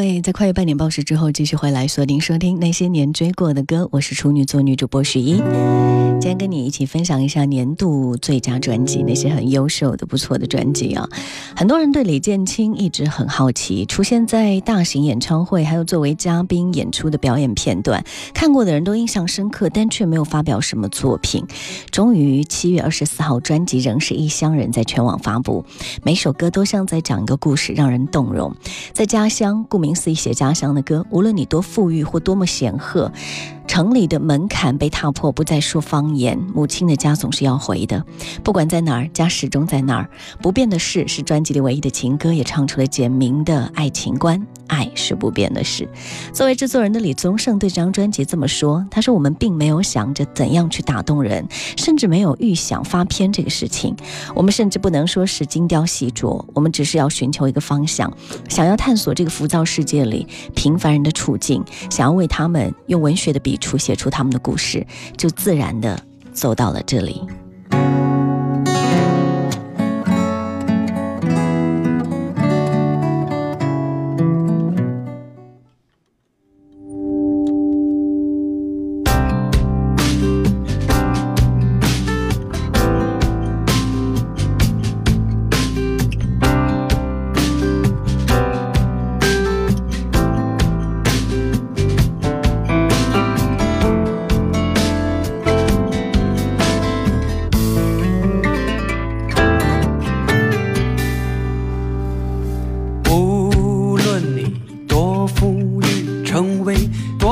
位在跨越半年报时之后继续回来锁定收听那些年追过的歌，我是处女座女主播许一，今天跟你一起分享一下年度最佳专辑，那些很优秀的、不错的专辑啊。很多人对李建清一直很好奇，出现在大型演唱会还有作为嘉宾演出的表演片段，看过的人都印象深刻，但却没有发表什么作品。终于七月二十四号，专辑仍是异乡人在全网发布，每首歌都像在讲一个故事，让人动容。在家乡，顾名思义写家乡的歌，无论你多富裕或多么显赫，城里的门槛被踏破，不再说方言，母亲的家总是要回的。不管在哪儿，家始终在那儿。不变的事是专辑里唯一的情歌，也唱出了简明的爱情观。爱是不变的事。作为制作人的李宗盛对这张专辑这么说：“他说我们并没有想着怎样去打动人，甚至没有预想发片这个事情。我们甚至不能说是精雕细琢，我们只是要寻求一个方向，想要探索这个浮躁世界里平凡人的处境，想要为他们用文学的笔触写出他们的故事，就自然的走到了这里。”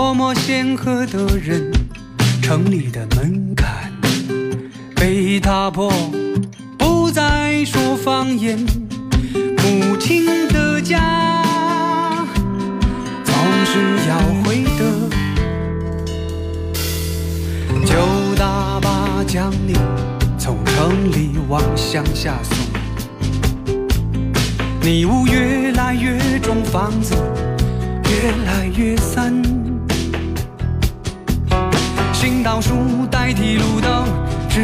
多么显赫的人，城里的门槛被踏破，不再说方言。母亲的家总是要回的，就大巴将你从城里往乡下送。迷雾越来越重，房子越来越散。行道树代替路灯，指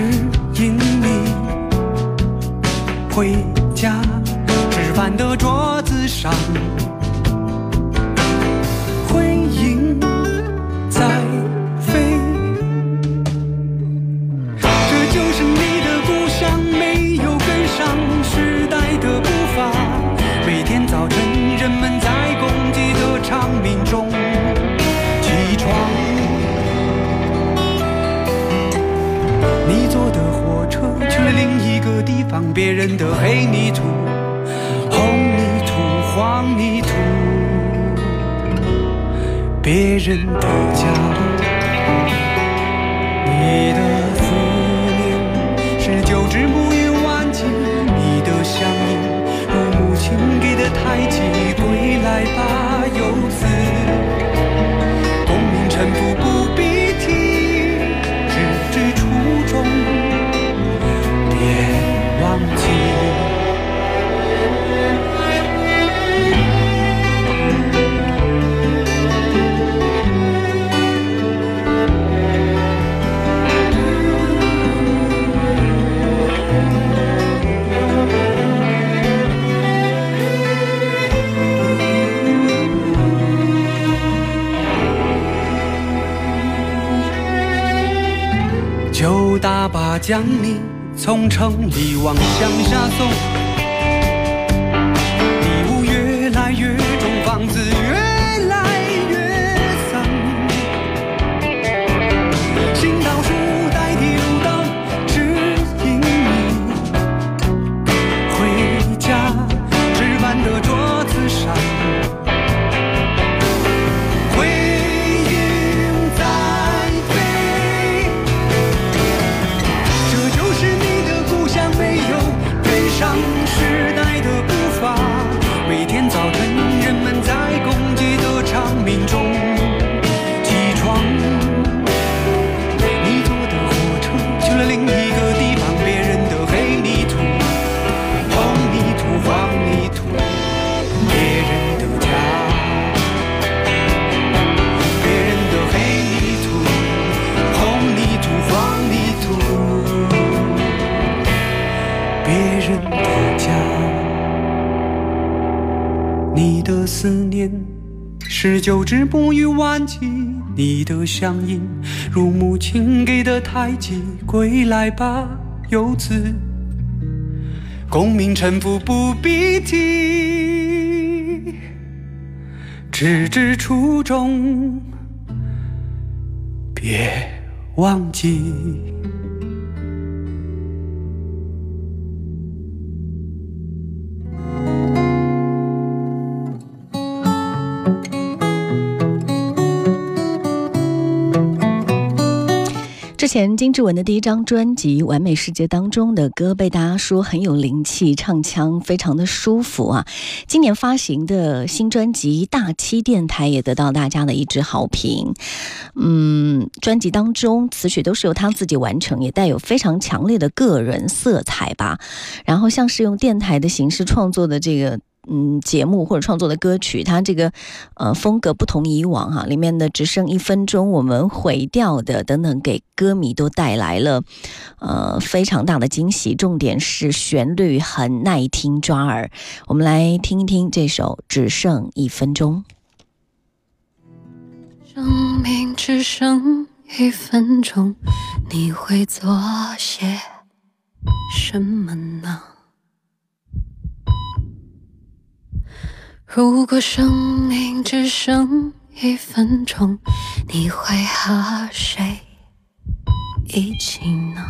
引你回家。吃饭的桌子上，当，别人的黑泥土、红泥土、黄泥土，别人的家。你的思念是九只暮云挽起你的乡音，如母亲给的太极，归来吧，游子。功名臣服不从城里往乡下送。九只木鱼挽起你的乡音，如母亲给的太极，归来吧，游子。功名臣服不必提，只知初衷，别忘记。之前金志文的第一张专辑《完美世界》当中的歌被大家说很有灵气，唱腔非常的舒服啊。今年发行的新专辑《大七电台》也得到大家的一致好评。嗯，专辑当中词曲都是由他自己完成，也带有非常强烈的个人色彩吧。然后像是用电台的形式创作的这个。嗯，节目或者创作的歌曲，它这个呃风格不同以往哈，里面的只剩一分钟，我们毁掉的等等，给歌迷都带来了呃非常大的惊喜。重点是旋律很耐听抓耳，我们来听一听这首《只剩一分钟》。生命只剩一分钟，你会做些什么呢？如果生命只剩一分钟，你会和谁一起呢？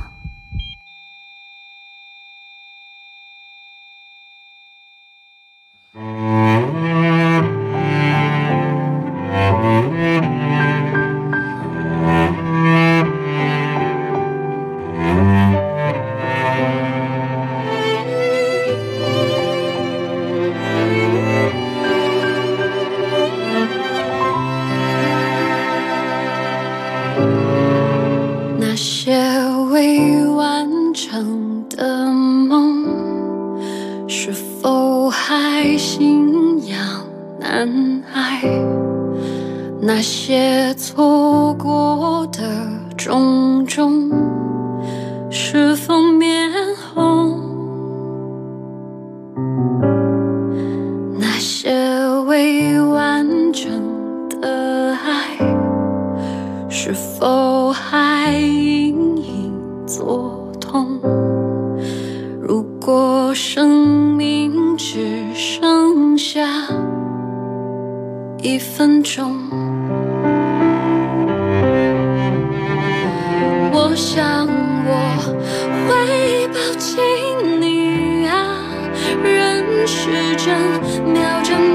是否还信仰难挨那些错过的种种？是否？下一分钟。我想我会抱紧你啊，人是真，秒针。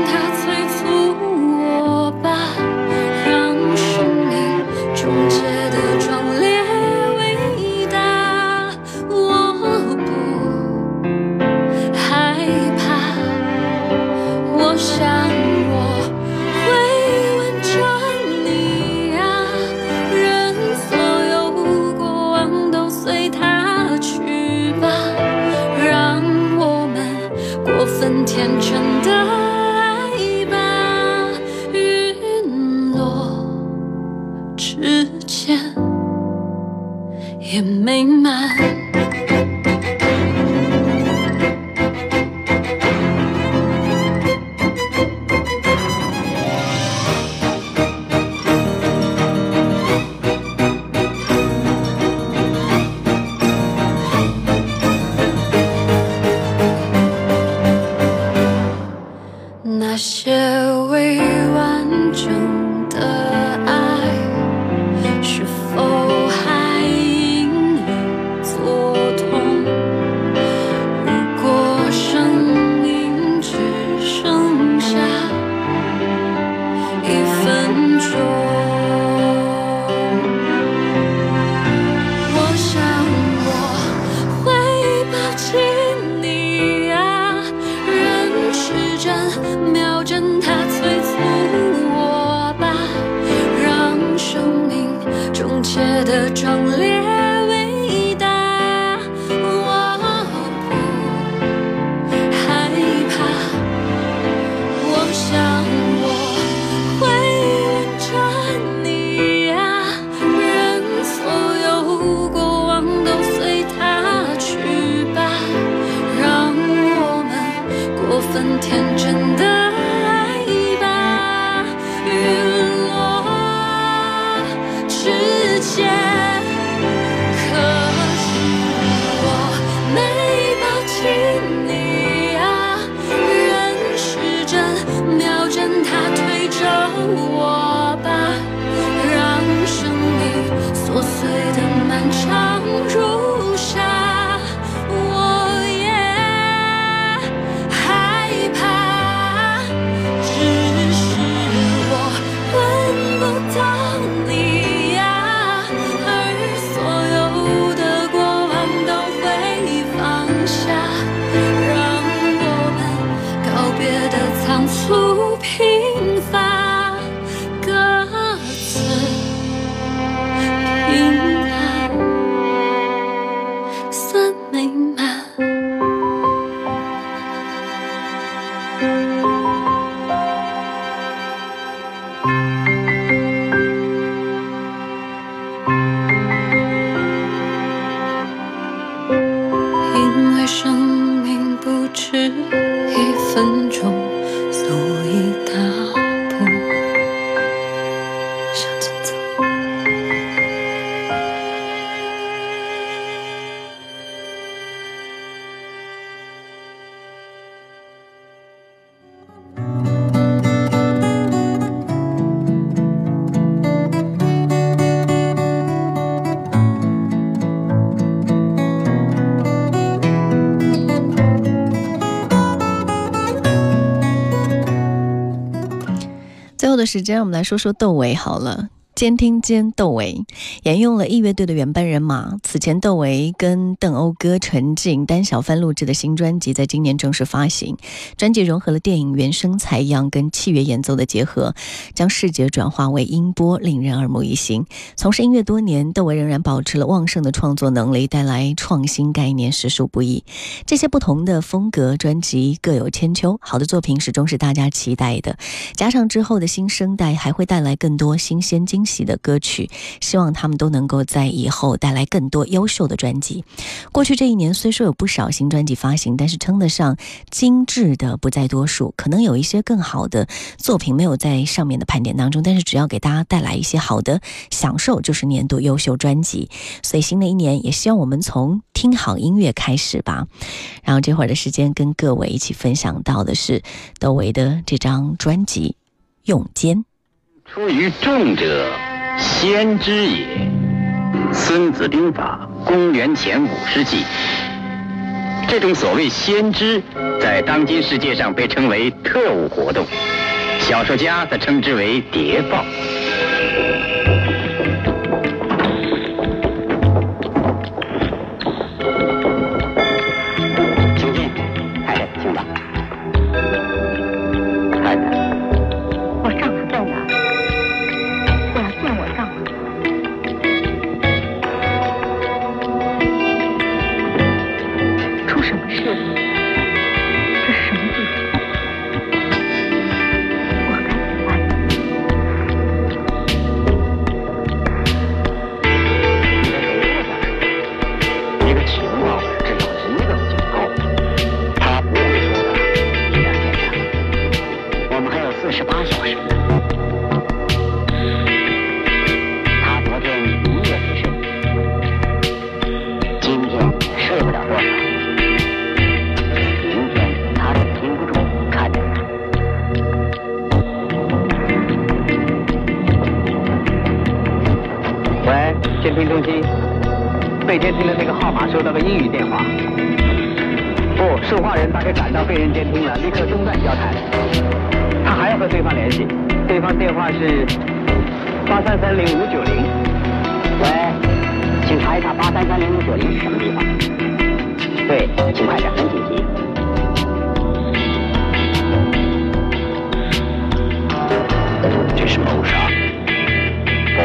窗帘。因为时间，我们来说说窦唯好了。监听兼窦唯沿用了义乐队的原班人马。此前，窦唯跟邓欧哥、陈静、丹小帆录制的新专辑，在今年正式发行。专辑融合了电影原声采样跟器乐演奏的结合，将视觉转化为音波，令人耳目一新。从事音乐多年，窦唯仍然保持了旺盛的创作能力，带来创新概念实属不易。这些不同的风格专辑各有千秋，好的作品始终是大家期待的。加上之后的新生代，还会带来更多新鲜惊喜的歌曲。希望他们都能够在以后带来更多优秀的专辑。过去这一年虽说有不少新专辑发行，但是称得上精致的不在多数。可能有一些更好的作品没有在上面的盘点当中，但是只要给大家带来一些好的享受，就是年度优秀专辑。所以新的一年，也希望我们从听好音乐开始吧。然后这会儿的时间，跟各位一起分享到的是窦唯的这张专辑《用间》。出于众者，先知也。《孙子兵法》公元前五世纪，这种所谓先知，在当今世界上被称为特务活动，小说家则称之为谍报。概感到被人监听了，立刻中断交谈。他还要和对方联系，对方电话是八三三零五九零。喂，请查一查八三三零五九零是什么地方？对，请快点，很紧急。这是谋杀，不，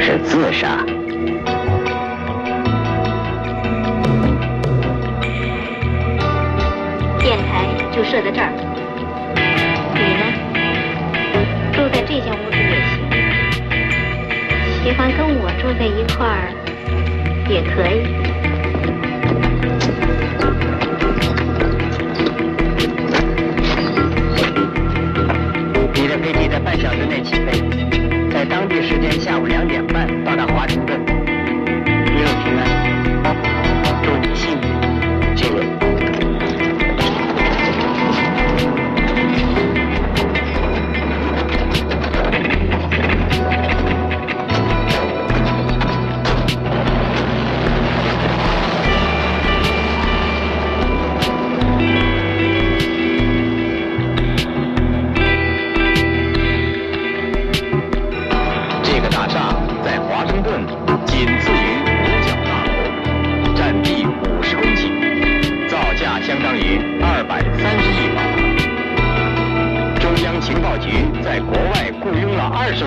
是自杀。台就设在这儿。你呢？住在这间屋子也行。喜欢跟我住在一块儿也可以。你的飞机在半小时内起飞，在当地时间下午两点半到达华盛顿。一路平安，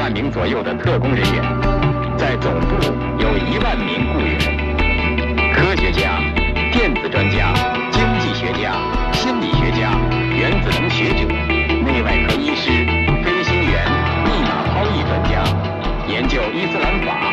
万名左右的特工人员在总部有一万名雇员科学家电子专家经济学家心理学家原子能学者内外科医师飞行员密码抛议专家研究伊斯兰法